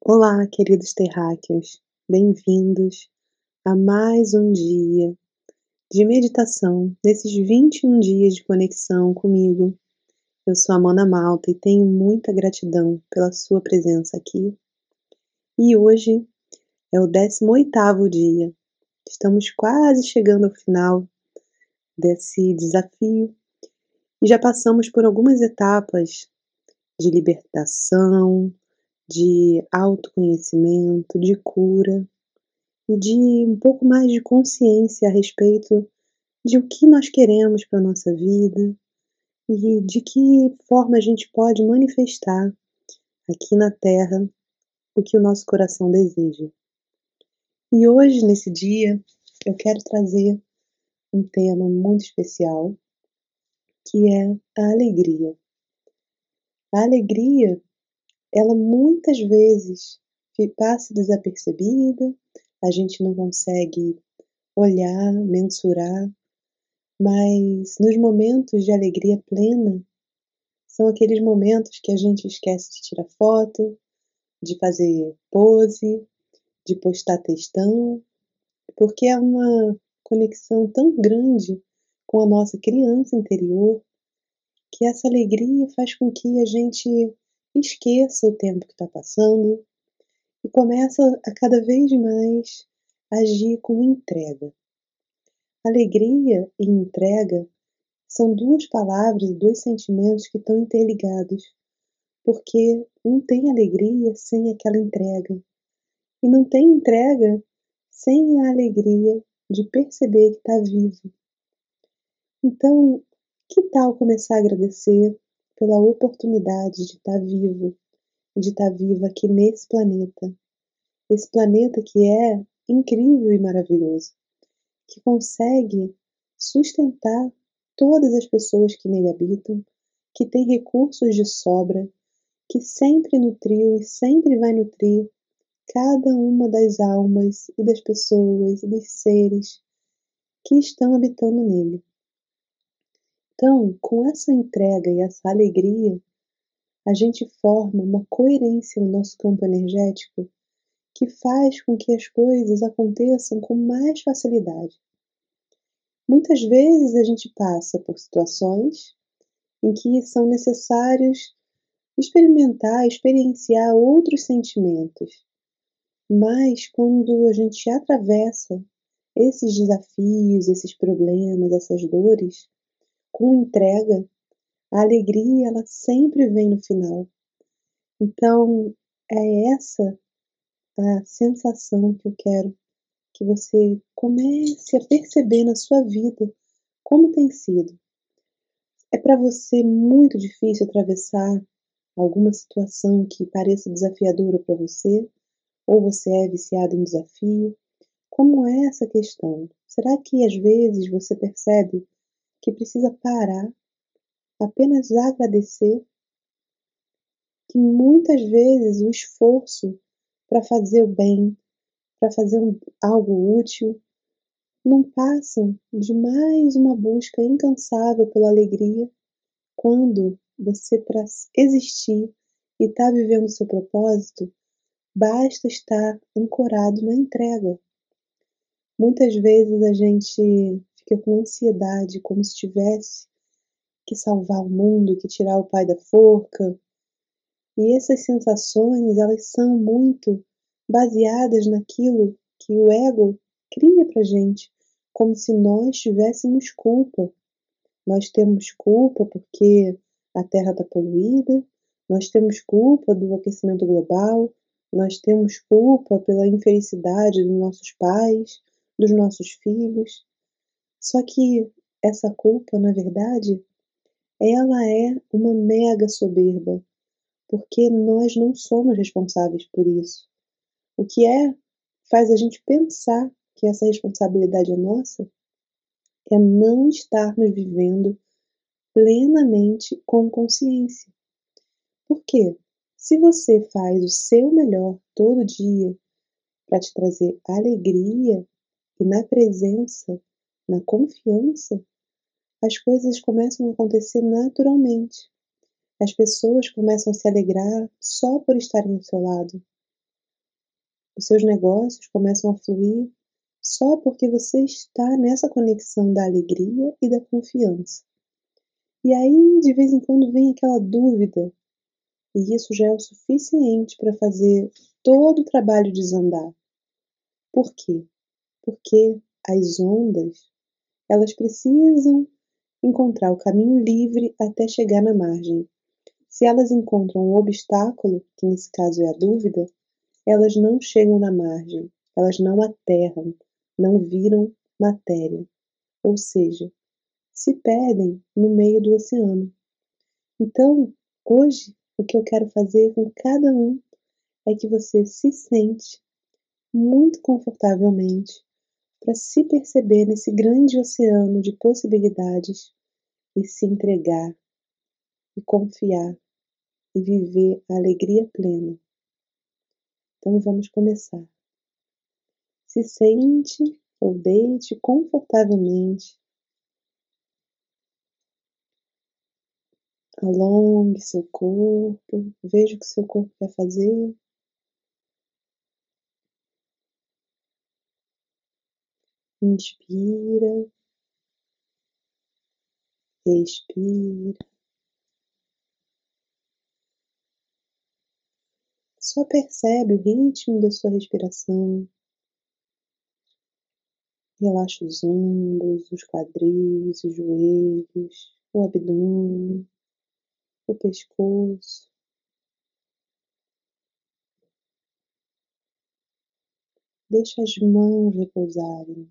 Olá, queridos terráqueos, bem-vindos a mais um dia de meditação nesses 21 dias de conexão comigo. Eu sou a Mona Malta e tenho muita gratidão pela sua presença aqui. E hoje é o 18º dia. Estamos quase chegando ao final desse desafio e já passamos por algumas etapas de libertação, de autoconhecimento, de cura e de um pouco mais de consciência a respeito de o que nós queremos para a nossa vida e de que forma a gente pode manifestar aqui na Terra o que o nosso coração deseja. E hoje, nesse dia, eu quero trazer um tema muito especial que é a alegria. A alegria ela muitas vezes passa desapercebida, a gente não consegue olhar, mensurar, mas nos momentos de alegria plena, são aqueles momentos que a gente esquece de tirar foto, de fazer pose, de postar textão, porque é uma conexão tão grande com a nossa criança interior que essa alegria faz com que a gente esqueça o tempo que está passando e começa a cada vez mais agir com entrega. Alegria e entrega são duas palavras e dois sentimentos que estão interligados, porque não tem alegria sem aquela entrega, e não tem entrega sem a alegria de perceber que está vivo. Então, que tal começar a agradecer pela oportunidade de estar vivo, de estar viva aqui nesse planeta. Esse planeta que é incrível e maravilhoso, que consegue sustentar todas as pessoas que nele habitam, que tem recursos de sobra, que sempre nutriu e sempre vai nutrir cada uma das almas e das pessoas e dos seres que estão habitando nele. Então, com essa entrega e essa alegria, a gente forma uma coerência no nosso campo energético que faz com que as coisas aconteçam com mais facilidade. Muitas vezes a gente passa por situações em que são necessários experimentar, experienciar outros sentimentos. Mas quando a gente atravessa esses desafios, esses problemas, essas dores, com entrega, a alegria ela sempre vem no final. Então, é essa a sensação que eu quero que você comece a perceber na sua vida como tem sido. É para você muito difícil atravessar alguma situação que pareça desafiadora para você, ou você é viciado em desafio? Como é essa questão? Será que às vezes você percebe que precisa parar, apenas agradecer, que muitas vezes o esforço para fazer o bem, para fazer um, algo útil, não passam de mais uma busca incansável pela alegria quando você, para existir e estar tá vivendo o seu propósito, basta estar ancorado na entrega. Muitas vezes a gente fica com ansiedade, como se tivesse que salvar o mundo, que tirar o pai da forca. E essas sensações, elas são muito baseadas naquilo que o ego cria pra gente, como se nós tivéssemos culpa. Nós temos culpa porque a Terra está poluída, nós temos culpa do aquecimento global, nós temos culpa pela infelicidade dos nossos pais, dos nossos filhos. Só que essa culpa, na verdade, ela é uma mega soberba, porque nós não somos responsáveis por isso. O que é faz a gente pensar que essa responsabilidade é nossa é não estarmos vivendo plenamente com consciência. Por quê? Se você faz o seu melhor todo dia para te trazer alegria e na presença na confiança, as coisas começam a acontecer naturalmente. As pessoas começam a se alegrar só por estarem ao seu lado. Os seus negócios começam a fluir só porque você está nessa conexão da alegria e da confiança. E aí, de vez em quando, vem aquela dúvida, e isso já é o suficiente para fazer todo o trabalho desandar. Por quê? Porque as ondas, elas precisam encontrar o caminho livre até chegar na margem. Se elas encontram um obstáculo, que nesse caso é a dúvida, elas não chegam na margem, elas não aterram, não viram matéria. Ou seja, se perdem no meio do oceano. Então, hoje, o que eu quero fazer com cada um é que você se sente muito confortavelmente para se perceber nesse grande oceano de possibilidades e se entregar e confiar e viver a alegria plena. Então vamos começar. Se sente ou deite confortavelmente Alongue seu corpo, veja o que seu corpo quer fazer. Inspira, expira. Só percebe o ritmo da sua respiração. Relaxa os ombros, os quadris, os joelhos, o abdômen o pescoço. Deixa as mãos repousarem,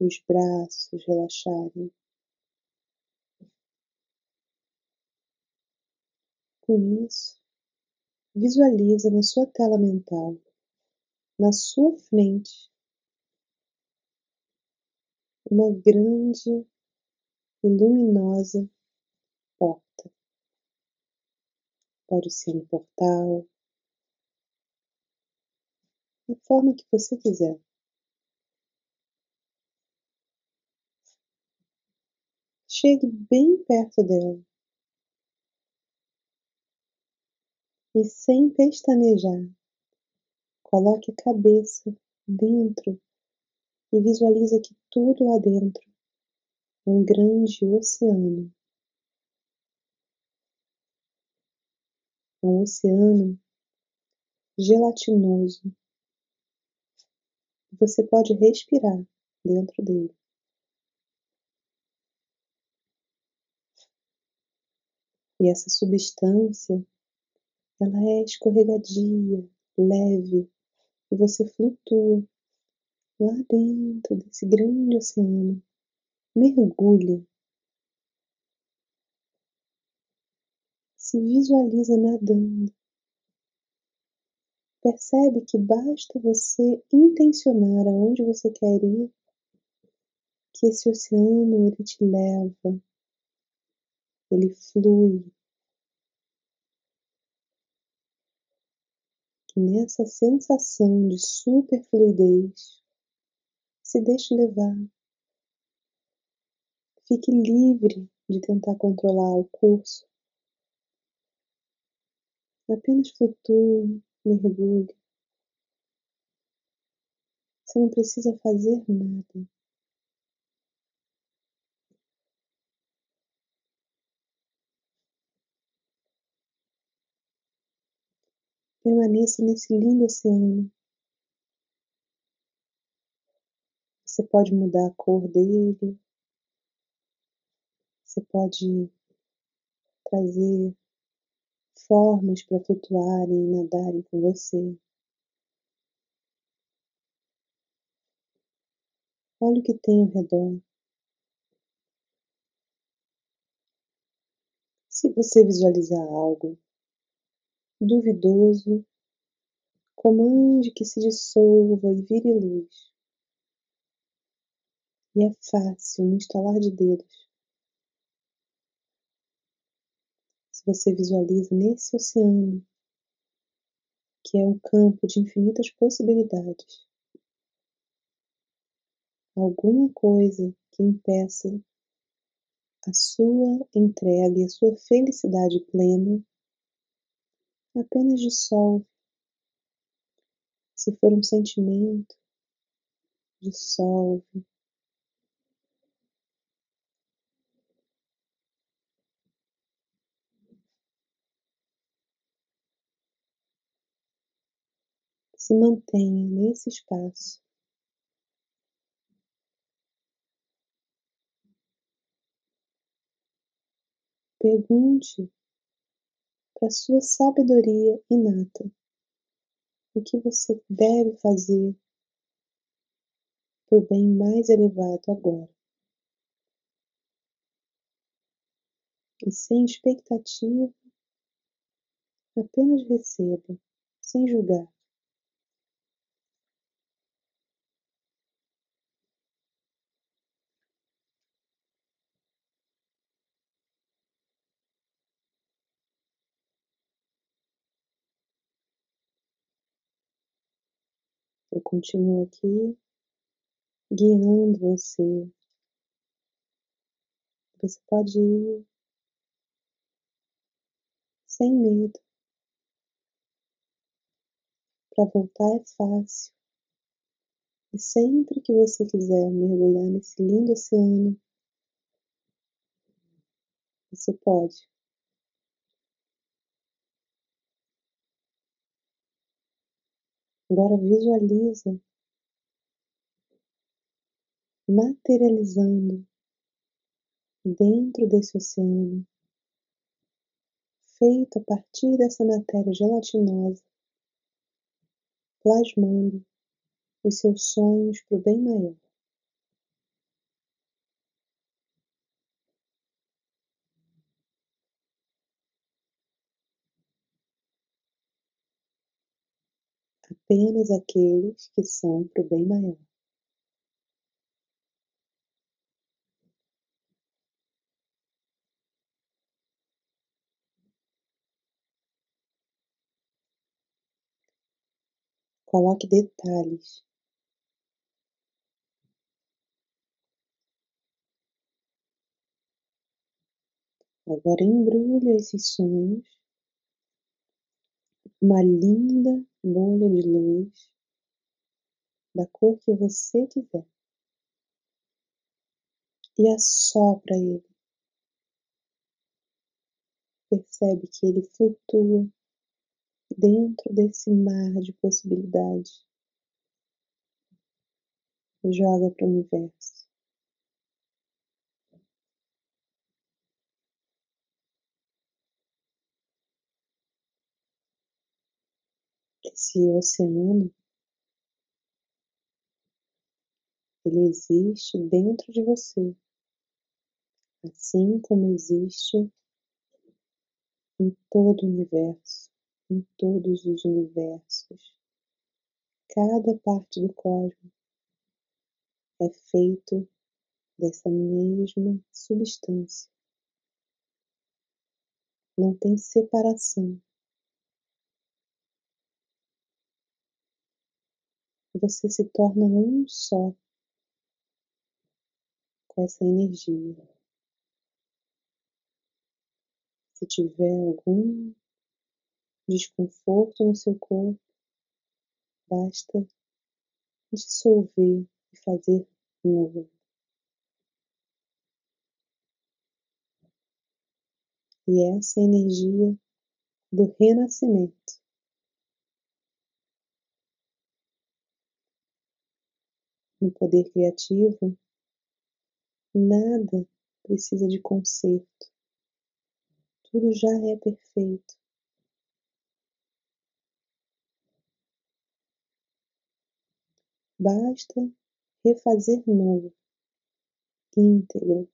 os braços relaxarem. Com isso, visualiza na sua tela mental, na sua frente, uma grande e luminosa porta pode ser um portal, da forma que você quiser. Chegue bem perto dela e, sem pestanejar, coloque a cabeça dentro e visualiza que tudo lá dentro é um grande oceano. um oceano gelatinoso. Você pode respirar dentro dele. E essa substância, ela é escorregadia, leve, e você flutua lá dentro desse grande oceano. Mergulha se visualiza nadando. Percebe que basta você intencionar aonde você quer ir, que esse oceano ele te leva, ele flui. Que nessa sensação de super fluidez, se deixe levar. Fique livre de tentar controlar o curso Apenas flutue, mergulhe. Você não precisa fazer nada. Permaneça nesse lindo oceano. Você pode mudar a cor dele. Você pode trazer formas para flutuarem e nadarem com você. Olhe o que tem ao redor. Se você visualizar algo duvidoso, comande que se dissolva e vire luz. E é fácil, no instalar de dedos, você visualiza nesse oceano, que é um campo de infinitas possibilidades, alguma coisa que impeça a sua entrega e a sua felicidade plena, apenas dissolve Se for um sentimento, dissolve. Se mantenha nesse espaço. Pergunte para sua sabedoria inata o que você deve fazer para o bem mais elevado agora. E sem expectativa, apenas receba, sem julgar. Eu continuo aqui guiando você. Você pode ir sem medo. Para voltar é fácil. E sempre que você quiser mergulhar nesse lindo oceano, você pode. Agora visualiza materializando dentro desse oceano, feito a partir dessa matéria gelatinosa, plasmando os seus sonhos para o bem maior. Apenas aqueles que são para o bem maior. Coloque detalhes. Agora embrulhe esses sonhos uma linda bolha de luz da cor que você quiser e assopra ele. Percebe que ele flutua dentro desse mar de possibilidades. Joga para o universo. Esse oceano ele existe dentro de você, assim como existe em todo o universo, em todos os universos. Cada parte do cosmos é feito dessa mesma substância. Não tem separação. Você se torna um só com essa energia. Se tiver algum desconforto no seu corpo, basta dissolver e fazer novo. E essa energia do renascimento. No poder criativo, Nada precisa de conserto. Tudo já é perfeito. Basta refazer novo, íntegro.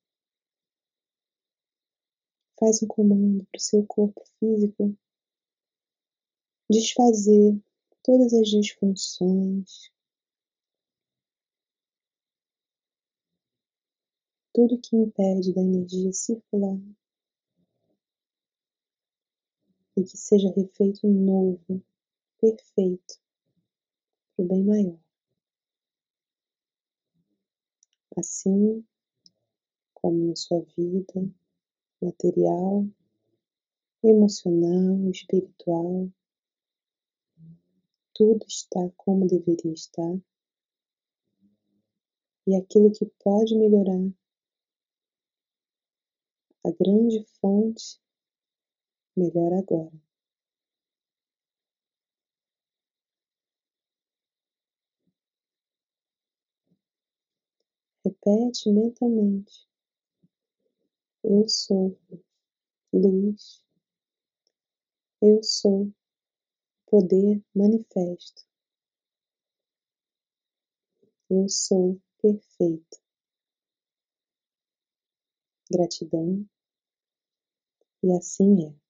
Faz um comando para o seu corpo físico desfazer todas as disfunções, tudo que impede da energia circular e que seja refeito novo, perfeito, para o bem maior. Assim como na sua vida material, emocional, espiritual, tudo está como deveria estar e aquilo que pode melhorar, a grande fonte, melhora agora. Repete mentalmente: Eu sou luz, eu sou poder manifesto, eu sou perfeito. Gratidão, e assim é.